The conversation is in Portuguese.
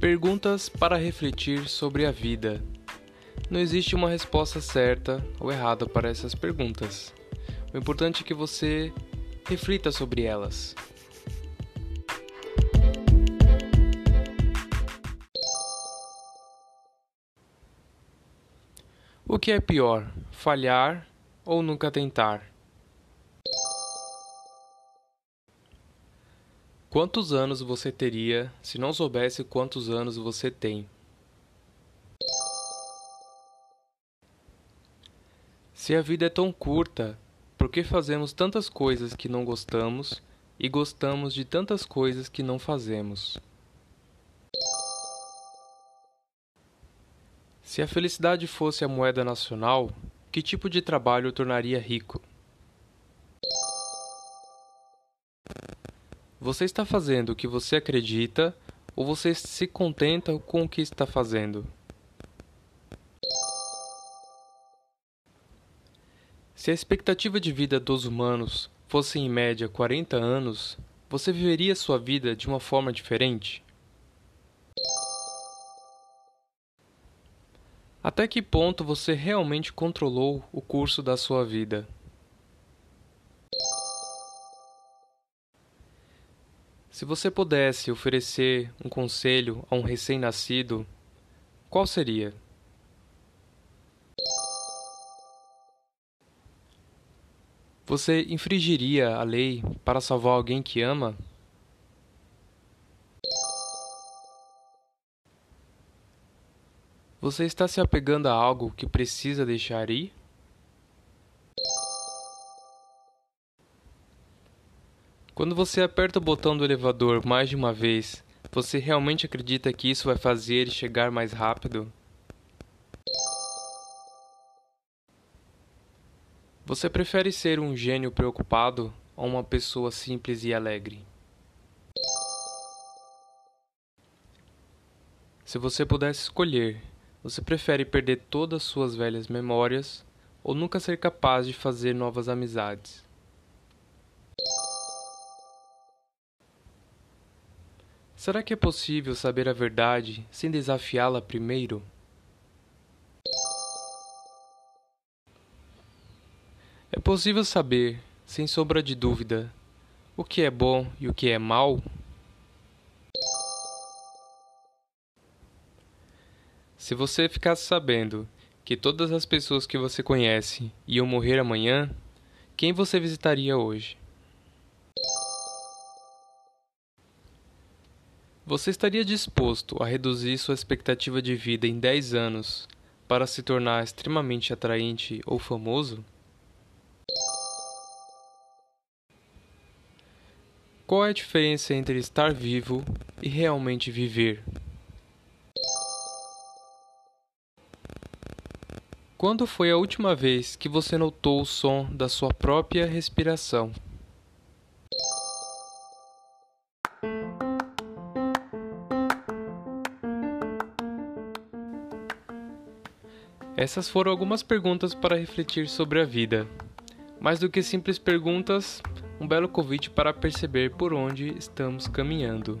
Perguntas para refletir sobre a vida. Não existe uma resposta certa ou errada para essas perguntas. O importante é que você reflita sobre elas. O que é pior, falhar ou nunca tentar? Quantos anos você teria se não soubesse quantos anos você tem? Se a vida é tão curta, por que fazemos tantas coisas que não gostamos e gostamos de tantas coisas que não fazemos? Se a felicidade fosse a moeda nacional, que tipo de trabalho o tornaria rico? Você está fazendo o que você acredita ou você se contenta com o que está fazendo? Se a expectativa de vida dos humanos fosse em média 40 anos, você viveria sua vida de uma forma diferente? Até que ponto você realmente controlou o curso da sua vida? Se você pudesse oferecer um conselho a um recém-nascido, qual seria? Você infringiria a lei para salvar alguém que ama? Você está se apegando a algo que precisa deixar ir? Quando você aperta o botão do elevador mais de uma vez, você realmente acredita que isso vai fazer ele chegar mais rápido? Você prefere ser um gênio preocupado ou uma pessoa simples e alegre? Se você pudesse escolher, você prefere perder todas suas velhas memórias ou nunca ser capaz de fazer novas amizades? Será que é possível saber a verdade sem desafiá-la primeiro? É possível saber, sem sombra de dúvida, o que é bom e o que é mal? Se você ficasse sabendo que todas as pessoas que você conhece iam morrer amanhã, quem você visitaria hoje? Você estaria disposto a reduzir sua expectativa de vida em 10 anos para se tornar extremamente atraente ou famoso? Qual é a diferença entre estar vivo e realmente viver? Quando foi a última vez que você notou o som da sua própria respiração? Essas foram algumas perguntas para refletir sobre a vida. Mais do que simples perguntas, um belo convite para perceber por onde estamos caminhando.